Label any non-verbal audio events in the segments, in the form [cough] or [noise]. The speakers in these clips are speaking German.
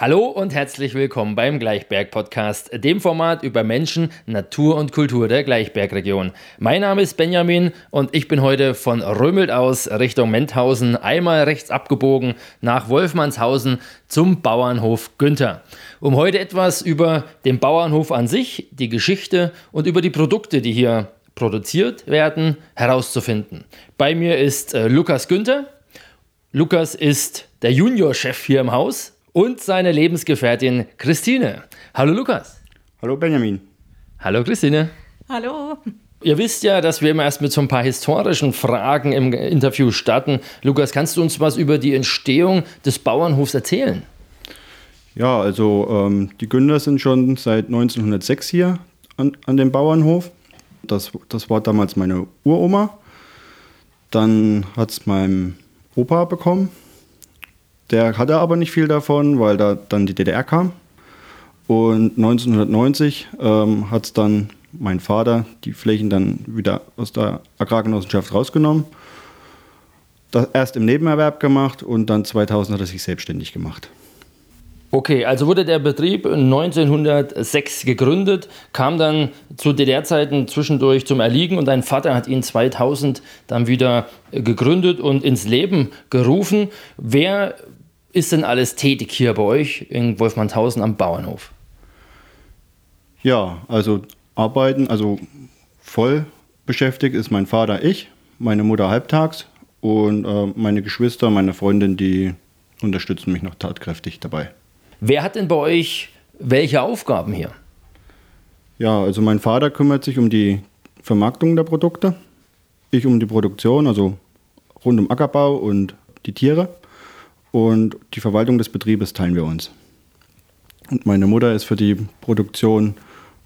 Hallo und herzlich willkommen beim Gleichberg Podcast, dem Format über Menschen, Natur und Kultur der Gleichbergregion. Mein Name ist Benjamin und ich bin heute von Römelt aus Richtung Menthausen einmal rechts abgebogen nach Wolfmannshausen zum Bauernhof Günther, um heute etwas über den Bauernhof an sich, die Geschichte und über die Produkte, die hier produziert werden, herauszufinden. Bei mir ist äh, Lukas Günther. Lukas ist der Juniorchef hier im Haus und seine Lebensgefährtin Christine. Hallo Lukas. Hallo Benjamin. Hallo Christine. Hallo. Ihr wisst ja, dass wir immer erst mit so ein paar historischen Fragen im Interview starten. Lukas, kannst du uns was über die Entstehung des Bauernhofs erzählen? Ja, also ähm, die Günder sind schon seit 1906 hier an, an dem Bauernhof. Das, das war damals meine Uroma. Dann hat es mein Opa bekommen. Der hatte aber nicht viel davon, weil da dann die DDR kam. Und 1990 ähm, hat dann mein Vater die Flächen dann wieder aus der Agrargenossenschaft rausgenommen. Das erst im Nebenerwerb gemacht und dann 2000 hat er sich selbstständig gemacht. Okay, also wurde der Betrieb 1906 gegründet, kam dann zu DDR-Zeiten zwischendurch zum Erliegen und dein Vater hat ihn 2000 dann wieder gegründet und ins Leben gerufen. Wer ist denn alles tätig hier bei euch in Wolfmannshausen am Bauernhof? Ja, also arbeiten, also voll beschäftigt ist mein Vater, ich, meine Mutter halbtags und äh, meine Geschwister, meine Freundin, die unterstützen mich noch tatkräftig dabei. Wer hat denn bei euch welche Aufgaben hier? Ja, also mein Vater kümmert sich um die Vermarktung der Produkte, ich um die Produktion, also rund um Ackerbau und die Tiere. Und die Verwaltung des Betriebes teilen wir uns. Und meine Mutter ist für die Produktion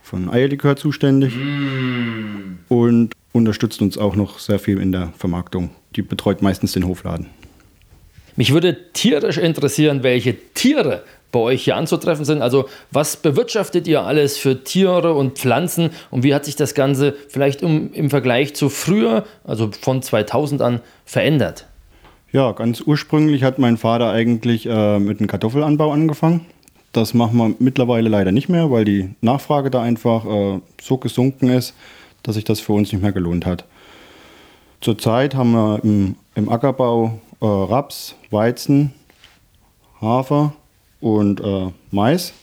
von Eierlikör zuständig mm. und unterstützt uns auch noch sehr viel in der Vermarktung. Die betreut meistens den Hofladen. Mich würde tierisch interessieren, welche Tiere bei euch hier anzutreffen sind. Also was bewirtschaftet ihr alles für Tiere und Pflanzen und wie hat sich das Ganze vielleicht im, im Vergleich zu früher, also von 2000 an, verändert? Ja, ganz ursprünglich hat mein Vater eigentlich äh, mit dem Kartoffelanbau angefangen. Das machen wir mittlerweile leider nicht mehr, weil die Nachfrage da einfach äh, so gesunken ist, dass sich das für uns nicht mehr gelohnt hat. Zurzeit haben wir im, im Ackerbau äh, Raps, Weizen, Hafer und äh, Mais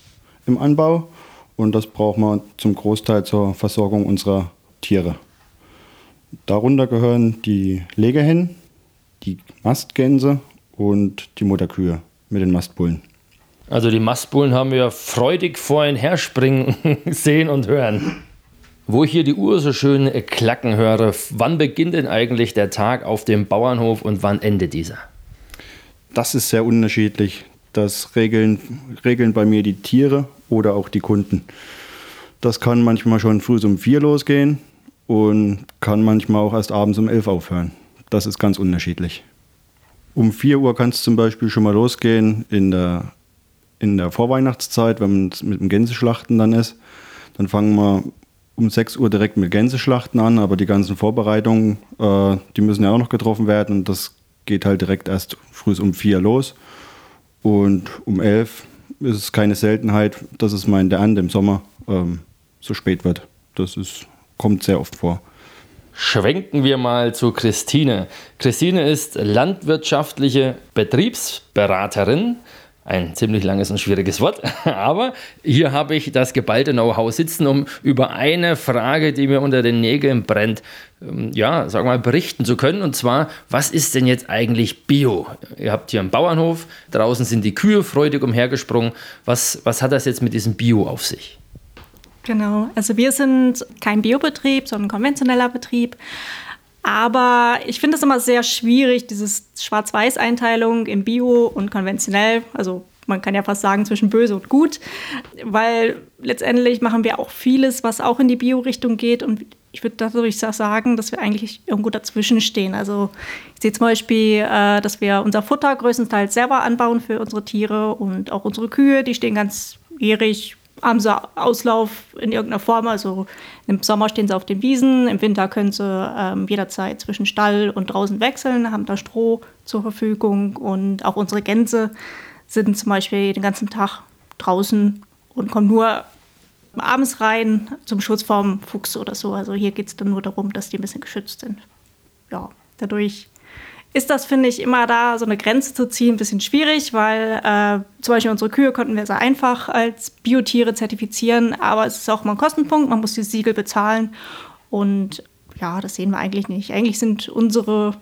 im Anbau. Und das brauchen wir zum Großteil zur Versorgung unserer Tiere. Darunter gehören die Legehennen, die Mastgänse und die Mutterkühe mit den Mastbullen. Also die Mastbullen haben wir freudig vorhin herspringen [laughs] sehen und hören. Wo ich hier die Uhr so schön klacken höre, wann beginnt denn eigentlich der Tag auf dem Bauernhof und wann endet dieser? Das ist sehr unterschiedlich. Das regeln, regeln bei mir die Tiere oder auch die Kunden. Das kann manchmal schon früh um vier losgehen und kann manchmal auch erst abends um elf aufhören. Das ist ganz unterschiedlich. Um 4 Uhr kann es zum Beispiel schon mal losgehen in der in der Vorweihnachtszeit, wenn man mit dem Gänseschlachten dann ist. Dann fangen wir um 6 Uhr direkt mit Gänseschlachten an, aber die ganzen Vorbereitungen, äh, die müssen ja auch noch getroffen werden und das geht halt direkt erst früh um 4 los. Und um 11 ist es keine Seltenheit, dass es mal in der Ernte im Sommer ähm, so spät wird. Das ist, kommt sehr oft vor. Schwenken wir mal zu Christine. Christine ist landwirtschaftliche Betriebsberaterin ein ziemlich langes und schwieriges Wort, [laughs] aber hier habe ich das geballte Know-how sitzen, um über eine Frage, die mir unter den Nägeln brennt, ähm, ja, sagen mal, berichten zu können. Und zwar, was ist denn jetzt eigentlich Bio? Ihr habt hier einen Bauernhof, draußen sind die Kühe freudig umhergesprungen. Was, was hat das jetzt mit diesem Bio auf sich? Genau, also wir sind kein Biobetrieb, sondern konventioneller Betrieb. Aber ich finde es immer sehr schwierig, diese Schwarz-Weiß-Einteilung in Bio und konventionell. Also man kann ja fast sagen zwischen böse und gut, weil letztendlich machen wir auch vieles, was auch in die Bio-Richtung geht. Und ich würde dadurch sagen, dass wir eigentlich irgendwo dazwischen stehen. Also ich sehe zum Beispiel, äh, dass wir unser Futter größtenteils selber anbauen für unsere Tiere und auch unsere Kühe, die stehen ganz jährig haben sie Auslauf in irgendeiner Form. Also im Sommer stehen sie auf den Wiesen, im Winter können sie ähm, jederzeit zwischen Stall und draußen wechseln, haben da Stroh zur Verfügung und auch unsere Gänse sind zum Beispiel den ganzen Tag draußen und kommen nur abends rein zum Schutz vom Fuchs oder so. Also hier geht es dann nur darum, dass die ein bisschen geschützt sind. Ja, dadurch ist das, finde ich, immer da, so eine Grenze zu ziehen, ein bisschen schwierig, weil äh, zum Beispiel unsere Kühe konnten wir sehr einfach als Biotiere zertifizieren, aber es ist auch mal ein Kostenpunkt, man muss die Siegel bezahlen und ja, das sehen wir eigentlich nicht. Eigentlich sind unsere,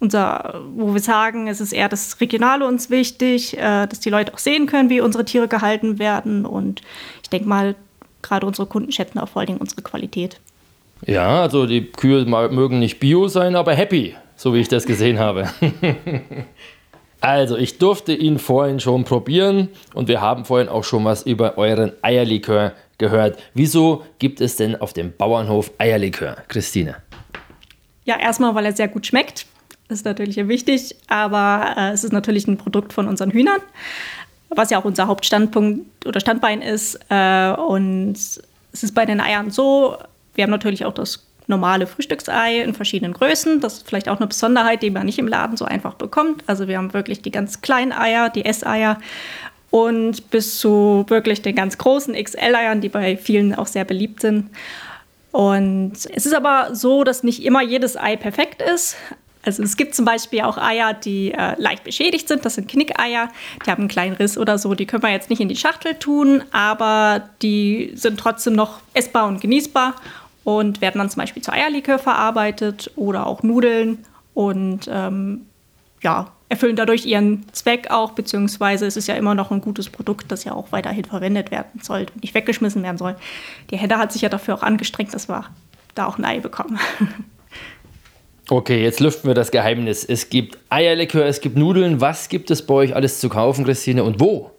unser, wo wir sagen, es ist eher das Regionale uns wichtig, äh, dass die Leute auch sehen können, wie unsere Tiere gehalten werden und ich denke mal, gerade unsere Kunden schätzen auch vor allen Dingen unsere Qualität. Ja, also die Kühe mögen nicht bio sein, aber happy so wie ich das gesehen habe. [laughs] also, ich durfte ihn vorhin schon probieren und wir haben vorhin auch schon was über euren Eierlikör gehört. Wieso gibt es denn auf dem Bauernhof Eierlikör, Christine? Ja, erstmal, weil er sehr gut schmeckt. Das ist natürlich wichtig, aber äh, es ist natürlich ein Produkt von unseren Hühnern, was ja auch unser Hauptstandpunkt oder Standbein ist. Äh, und es ist bei den Eiern so, wir haben natürlich auch das normale Frühstücksei in verschiedenen Größen. Das ist vielleicht auch eine Besonderheit, die man nicht im Laden so einfach bekommt. Also wir haben wirklich die ganz kleinen Eier, die Esseier und bis zu wirklich den ganz großen XL-Eiern, die bei vielen auch sehr beliebt sind. Und es ist aber so, dass nicht immer jedes Ei perfekt ist. Also es gibt zum Beispiel auch Eier, die äh, leicht beschädigt sind. Das sind Knickeier. Die haben einen kleinen Riss oder so. Die können wir jetzt nicht in die Schachtel tun, aber die sind trotzdem noch essbar und genießbar und werden dann zum Beispiel zu Eierlikör verarbeitet oder auch Nudeln und ähm, ja, erfüllen dadurch ihren Zweck auch, beziehungsweise es ist ja immer noch ein gutes Produkt, das ja auch weiterhin verwendet werden soll und nicht weggeschmissen werden soll. Die Hedda hat sich ja dafür auch angestrengt, dass wir da auch ein Ei bekommen. [laughs] Okay, jetzt lüften wir das Geheimnis. Es gibt Eierlikör, es gibt Nudeln. Was gibt es bei euch alles zu kaufen, Christine, und wo?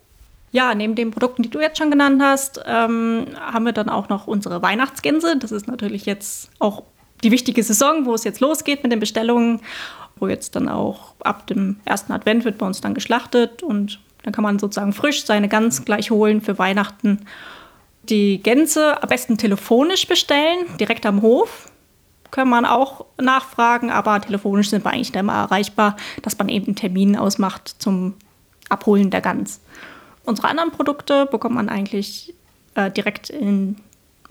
Ja, neben den Produkten, die du jetzt schon genannt hast, ähm, haben wir dann auch noch unsere Weihnachtsgänse. Das ist natürlich jetzt auch die wichtige Saison, wo es jetzt losgeht mit den Bestellungen, wo jetzt dann auch ab dem ersten Advent wird bei uns dann geschlachtet und dann kann man sozusagen frisch seine Gans gleich holen für Weihnachten. Die Gänse am besten telefonisch bestellen, direkt am Hof. Kann man auch nachfragen, aber telefonisch sind wir eigentlich immer erreichbar, dass man eben einen Termin ausmacht zum Abholen der Gans. Unsere anderen Produkte bekommt man eigentlich äh, direkt in,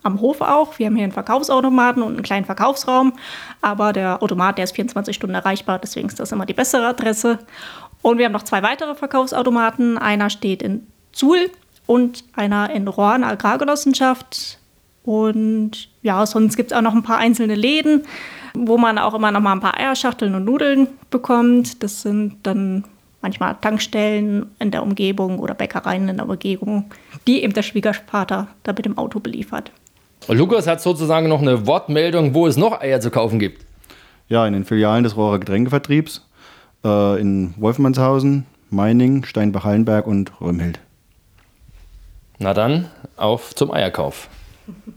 am Hof auch. Wir haben hier einen Verkaufsautomaten und einen kleinen Verkaufsraum, aber der Automat, der ist 24 Stunden erreichbar, deswegen ist das immer die bessere Adresse. Und wir haben noch zwei weitere Verkaufsautomaten. Einer steht in Zuhl und einer in Rohren Agrargenossenschaft. Und ja, sonst gibt es auch noch ein paar einzelne Läden, wo man auch immer noch mal ein paar Eierschachteln und Nudeln bekommt. Das sind dann manchmal Tankstellen in der Umgebung oder Bäckereien in der Umgebung, die eben der Schwiegervater da mit dem Auto beliefert. Und Lukas hat sozusagen noch eine Wortmeldung, wo es noch Eier zu kaufen gibt. Ja, in den Filialen des Rohrer Getränkevertriebs äh, in Wolfmannshausen, Meining, Steinbach-Hallenberg und Römhild. Na dann, auf zum Eierkauf.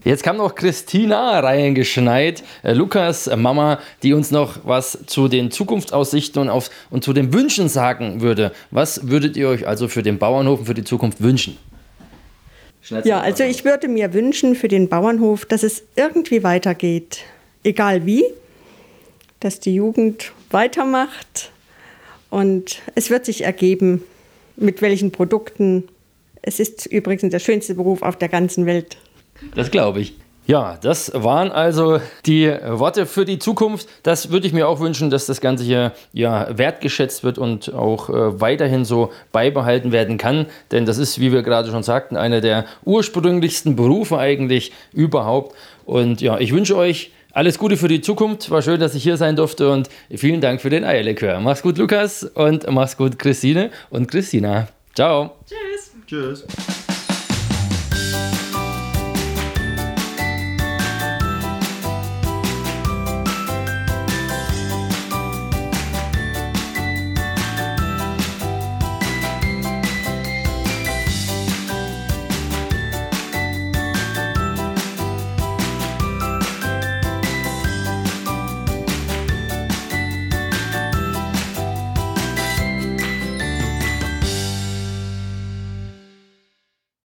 Jetzt kam noch Christina reingeschneit, äh, Lukas äh, Mama, die uns noch was zu den Zukunftsaussichten und, auf, und zu den Wünschen sagen würde. Was würdet ihr euch also für den Bauernhof und für die Zukunft wünschen? Ja, also ich würde mir wünschen für den Bauernhof, dass es irgendwie weitergeht. Egal wie, dass die Jugend weitermacht und es wird sich ergeben, mit welchen Produkten. Es ist übrigens der schönste Beruf auf der ganzen Welt. Das glaube ich. Ja, das waren also die Worte für die Zukunft. Das würde ich mir auch wünschen, dass das Ganze hier ja, wertgeschätzt wird und auch äh, weiterhin so beibehalten werden kann. Denn das ist, wie wir gerade schon sagten, einer der ursprünglichsten Berufe eigentlich überhaupt. Und ja, ich wünsche euch alles Gute für die Zukunft. War schön, dass ich hier sein durfte und vielen Dank für den Eierlikör. Mach's gut, Lukas, und mach's gut, Christine und Christina. Ciao. Tschüss. Tschüss.